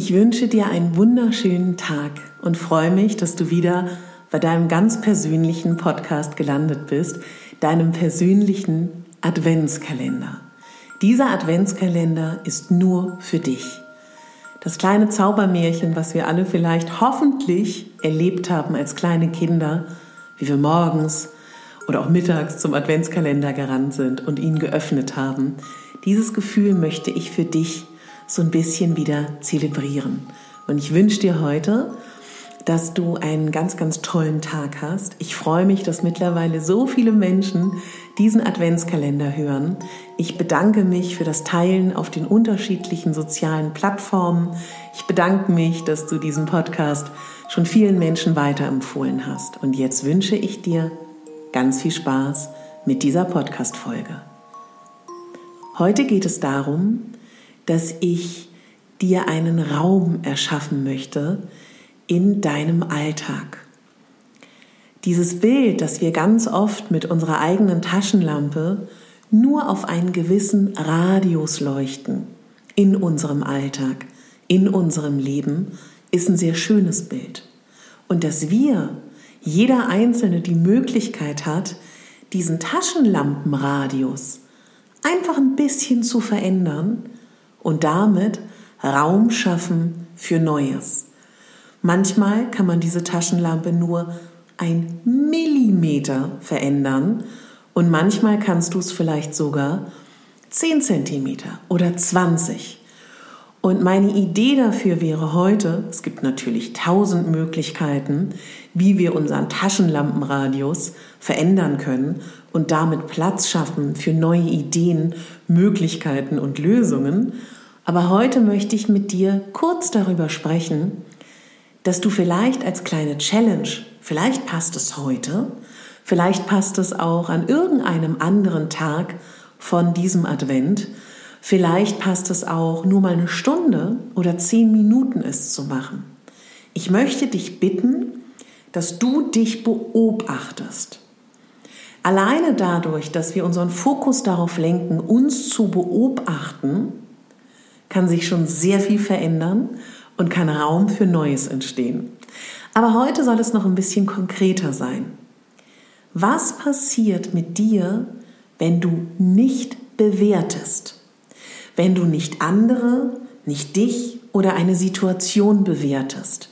Ich wünsche dir einen wunderschönen Tag und freue mich, dass du wieder bei deinem ganz persönlichen Podcast gelandet bist, deinem persönlichen Adventskalender. Dieser Adventskalender ist nur für dich. Das kleine Zaubermärchen, was wir alle vielleicht hoffentlich erlebt haben als kleine Kinder, wie wir morgens oder auch mittags zum Adventskalender gerannt sind und ihn geöffnet haben. Dieses Gefühl möchte ich für dich so ein bisschen wieder zelebrieren. Und ich wünsche dir heute, dass du einen ganz, ganz tollen Tag hast. Ich freue mich, dass mittlerweile so viele Menschen diesen Adventskalender hören. Ich bedanke mich für das Teilen auf den unterschiedlichen sozialen Plattformen. Ich bedanke mich, dass du diesen Podcast schon vielen Menschen weiterempfohlen hast. Und jetzt wünsche ich dir ganz viel Spaß mit dieser Podcast-Folge. Heute geht es darum, dass ich dir einen Raum erschaffen möchte in deinem Alltag. Dieses Bild, das wir ganz oft mit unserer eigenen Taschenlampe nur auf einen gewissen Radius leuchten in unserem Alltag, in unserem Leben, ist ein sehr schönes Bild. Und dass wir jeder Einzelne die Möglichkeit hat, diesen Taschenlampenradius einfach ein bisschen zu verändern und damit Raum schaffen für Neues. Manchmal kann man diese Taschenlampe nur ein Millimeter verändern und manchmal kannst du es vielleicht sogar 10 Zentimeter oder 20. Und meine Idee dafür wäre heute, es gibt natürlich tausend Möglichkeiten, wie wir unseren Taschenlampenradius verändern können und damit Platz schaffen für neue Ideen, Möglichkeiten und Lösungen. Aber heute möchte ich mit dir kurz darüber sprechen, dass du vielleicht als kleine Challenge, vielleicht passt es heute, vielleicht passt es auch an irgendeinem anderen Tag von diesem Advent, Vielleicht passt es auch, nur mal eine Stunde oder zehn Minuten es zu machen. Ich möchte dich bitten, dass du dich beobachtest. Alleine dadurch, dass wir unseren Fokus darauf lenken, uns zu beobachten, kann sich schon sehr viel verändern und kann Raum für Neues entstehen. Aber heute soll es noch ein bisschen konkreter sein. Was passiert mit dir, wenn du nicht bewertest? wenn du nicht andere, nicht dich oder eine Situation bewertest?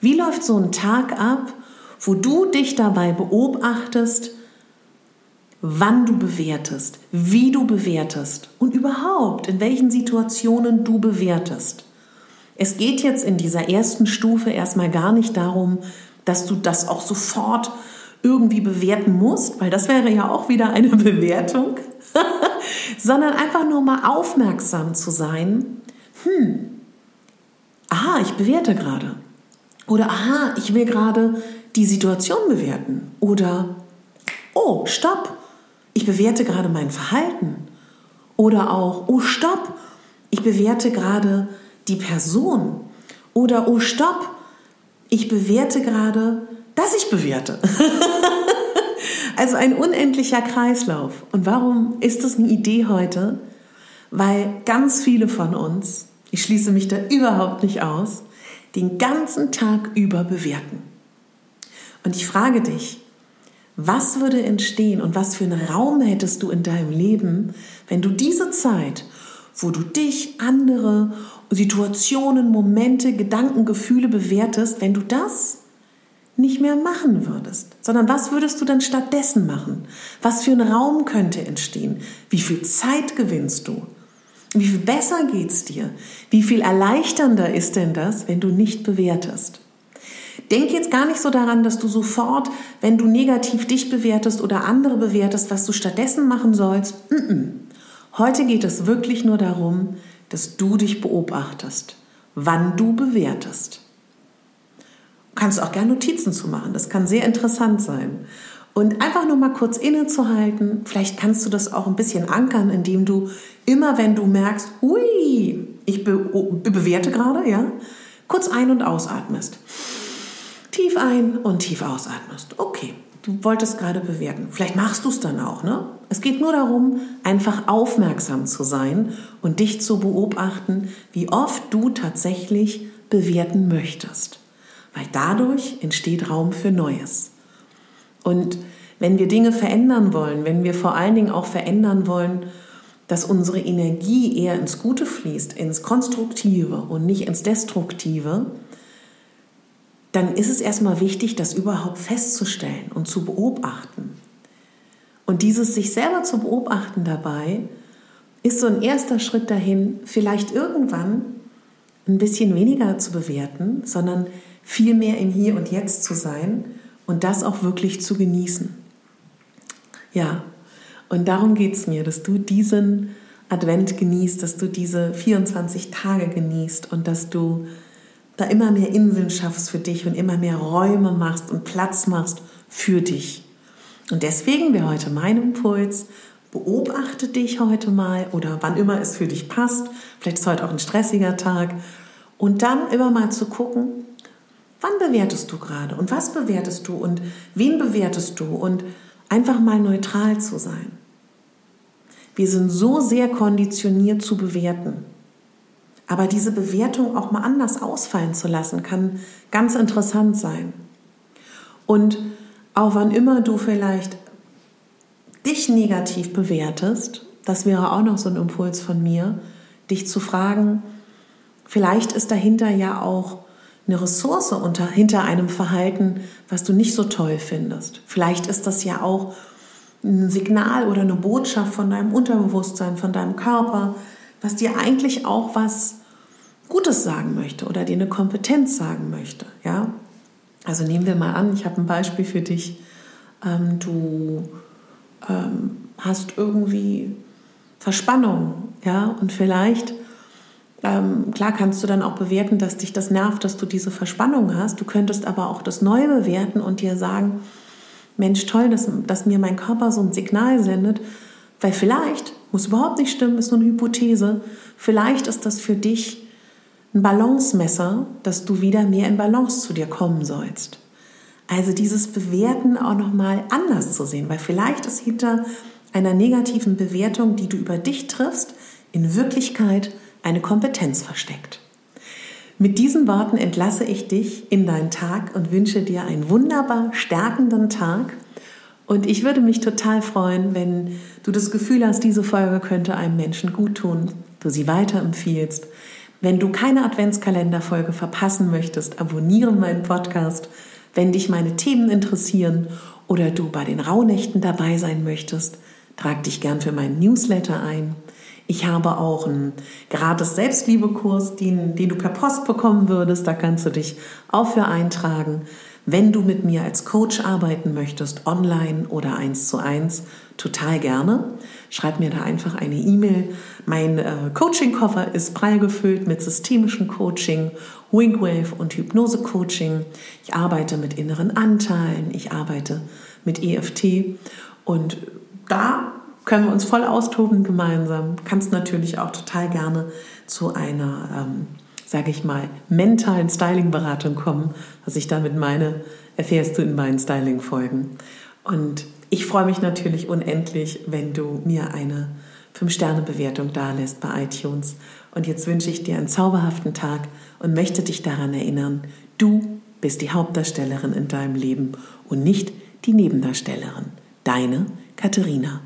Wie läuft so ein Tag ab, wo du dich dabei beobachtest, wann du bewertest, wie du bewertest und überhaupt in welchen Situationen du bewertest? Es geht jetzt in dieser ersten Stufe erstmal gar nicht darum, dass du das auch sofort irgendwie bewerten musst, weil das wäre ja auch wieder eine Bewertung, sondern einfach nur mal aufmerksam zu sein. Hm, aha, ich bewerte gerade. Oder aha, ich will gerade die Situation bewerten. Oder oh, stopp, ich bewerte gerade mein Verhalten. Oder auch, oh, stopp, ich bewerte gerade die Person. Oder oh, stopp, ich bewerte gerade, dass ich bewerte. Also ein unendlicher Kreislauf. Und warum ist das eine Idee heute? Weil ganz viele von uns, ich schließe mich da überhaupt nicht aus, den ganzen Tag über bewerten. Und ich frage dich, was würde entstehen und was für einen Raum hättest du in deinem Leben, wenn du diese Zeit, wo du dich, andere, Situationen, Momente, Gedanken, Gefühle bewertest, wenn du das nicht mehr machen würdest, sondern was würdest du dann stattdessen machen? Was für ein Raum könnte entstehen? Wie viel Zeit gewinnst du? Wie viel besser geht's dir? Wie viel erleichternder ist denn das, wenn du nicht bewertest? Denk jetzt gar nicht so daran, dass du sofort, wenn du negativ dich bewertest oder andere bewertest, was du stattdessen machen sollst. Heute geht es wirklich nur darum, dass du dich beobachtest. wann du bewertest. Du kannst auch gerne Notizen zu machen, das kann sehr interessant sein. Und einfach nur mal kurz innezuhalten, vielleicht kannst du das auch ein bisschen ankern, indem du immer, wenn du merkst, hui, ich be bewerte gerade, ja, kurz ein- und ausatmest. Tief ein und tief ausatmest. Okay, du wolltest gerade bewerten. Vielleicht machst du es dann auch, ne? Es geht nur darum, einfach aufmerksam zu sein und dich zu beobachten, wie oft du tatsächlich bewerten möchtest. Weil dadurch entsteht Raum für Neues. Und wenn wir Dinge verändern wollen, wenn wir vor allen Dingen auch verändern wollen, dass unsere Energie eher ins Gute fließt, ins Konstruktive und nicht ins Destruktive, dann ist es erstmal wichtig, das überhaupt festzustellen und zu beobachten. Und dieses sich selber zu beobachten dabei ist so ein erster Schritt dahin, vielleicht irgendwann ein bisschen weniger zu bewerten, sondern viel mehr im Hier und Jetzt zu sein und das auch wirklich zu genießen. Ja, und darum geht es mir, dass du diesen Advent genießt, dass du diese 24 Tage genießt und dass du da immer mehr Inseln schaffst für dich und immer mehr Räume machst und Platz machst für dich. Und deswegen wäre heute mein Impuls, beobachte dich heute mal oder wann immer es für dich passt. Vielleicht ist heute auch ein stressiger Tag. Und dann immer mal zu gucken, wann bewertest du gerade und was bewertest du und wen bewertest du und einfach mal neutral zu sein. Wir sind so sehr konditioniert zu bewerten. Aber diese Bewertung auch mal anders ausfallen zu lassen, kann ganz interessant sein. Und auch wann immer du vielleicht dich negativ bewertest, das wäre auch noch so ein Impuls von mir, dich zu fragen, vielleicht ist dahinter ja auch eine Ressource unter, hinter einem Verhalten, was du nicht so toll findest. Vielleicht ist das ja auch ein Signal oder eine Botschaft von deinem Unterbewusstsein, von deinem Körper, was dir eigentlich auch was Gutes sagen möchte oder dir eine Kompetenz sagen möchte. Ja? Also nehmen wir mal an, ich habe ein Beispiel für dich. Ähm, du ähm, hast irgendwie Verspannung, ja, und vielleicht, ähm, klar kannst du dann auch bewerten, dass dich das nervt, dass du diese Verspannung hast. Du könntest aber auch das Neue bewerten und dir sagen, Mensch, toll, dass, dass mir mein Körper so ein Signal sendet, weil vielleicht, muss überhaupt nicht stimmen, ist nur eine Hypothese, vielleicht ist das für dich ein Balancemesser, dass du wieder mehr in Balance zu dir kommen sollst. Also dieses Bewerten auch noch mal anders zu sehen, weil vielleicht ist hinter einer negativen Bewertung, die du über dich triffst, in Wirklichkeit eine Kompetenz versteckt. Mit diesen Worten entlasse ich dich in deinen Tag und wünsche dir einen wunderbar stärkenden Tag. Und ich würde mich total freuen, wenn du das Gefühl hast, diese Folge könnte einem Menschen gut tun, du sie weiterempfiehlst, wenn du keine Adventskalenderfolge verpassen möchtest, abonniere meinen Podcast. Wenn dich meine Themen interessieren oder du bei den Rauhnächten dabei sein möchtest, trag dich gern für meinen Newsletter ein. Ich habe auch einen gratis Selbstliebekurs, den, den du per Post bekommen würdest. Da kannst du dich auch für eintragen. Wenn du mit mir als Coach arbeiten möchtest, online oder eins zu eins, total gerne. Schreib mir da einfach eine E-Mail. Mein äh, Coaching-Koffer ist prall gefüllt mit systemischem Coaching, Wingwave und Hypnose-Coaching. Ich arbeite mit inneren Anteilen, ich arbeite mit EFT und da können wir uns voll austoben gemeinsam. Kannst natürlich auch total gerne zu einer ähm, sage ich mal, mentalen Styling-Beratung kommen. Was ich damit meine, erfährst du in meinen Styling-Folgen. Und ich freue mich natürlich unendlich, wenn du mir eine 5-Sterne-Bewertung dalässt bei iTunes. Und jetzt wünsche ich dir einen zauberhaften Tag und möchte dich daran erinnern, du bist die Hauptdarstellerin in deinem Leben und nicht die Nebendarstellerin. Deine Katharina.